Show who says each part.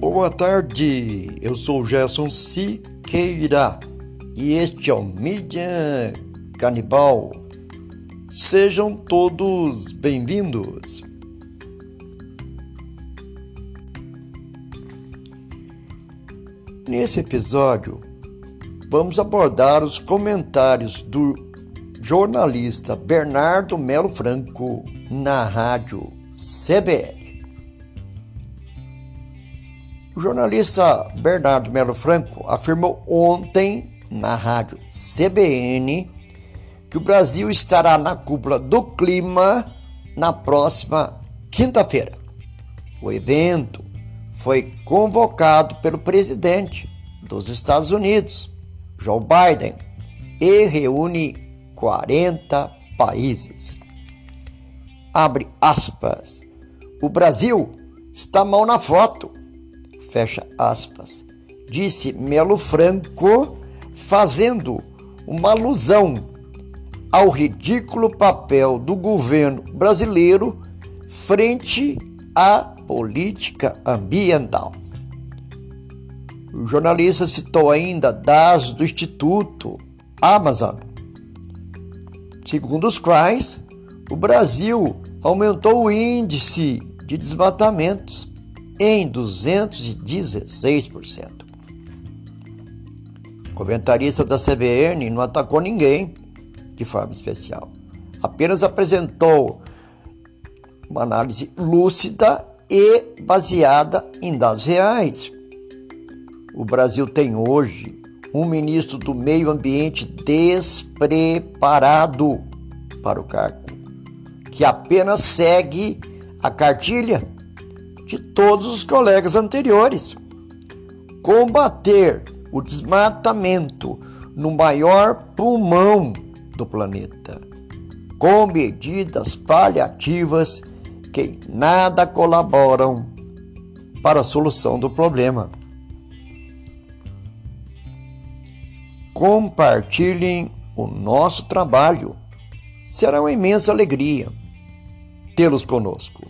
Speaker 1: Boa tarde, eu sou Gerson Siqueira e este é o Mídia Canibal. Sejam todos bem-vindos. Nesse episódio, vamos abordar os comentários do jornalista Bernardo Melo Franco na rádio CBL. O jornalista Bernardo Melo Franco afirmou ontem na rádio CBN que o Brasil estará na cúpula do clima na próxima quinta-feira. O evento foi convocado pelo presidente dos Estados Unidos, Joe Biden, e reúne 40 países. Abre aspas. O Brasil está mal na foto fecha aspas, disse Melo Franco, fazendo uma alusão ao ridículo papel do governo brasileiro frente à política ambiental. O jornalista citou ainda dados do Instituto Amazon, segundo os quais o Brasil aumentou o índice de desmatamentos em 216%. O comentarista da CBN não atacou ninguém de forma especial, apenas apresentou uma análise lúcida e baseada em dados reais. O Brasil tem hoje um ministro do Meio Ambiente despreparado para o cargo, que apenas segue a cartilha de todos os colegas anteriores. Combater o desmatamento no maior pulmão do planeta, com medidas paliativas que nada colaboram para a solução do problema. Compartilhem o nosso trabalho. Será uma imensa alegria tê-los conosco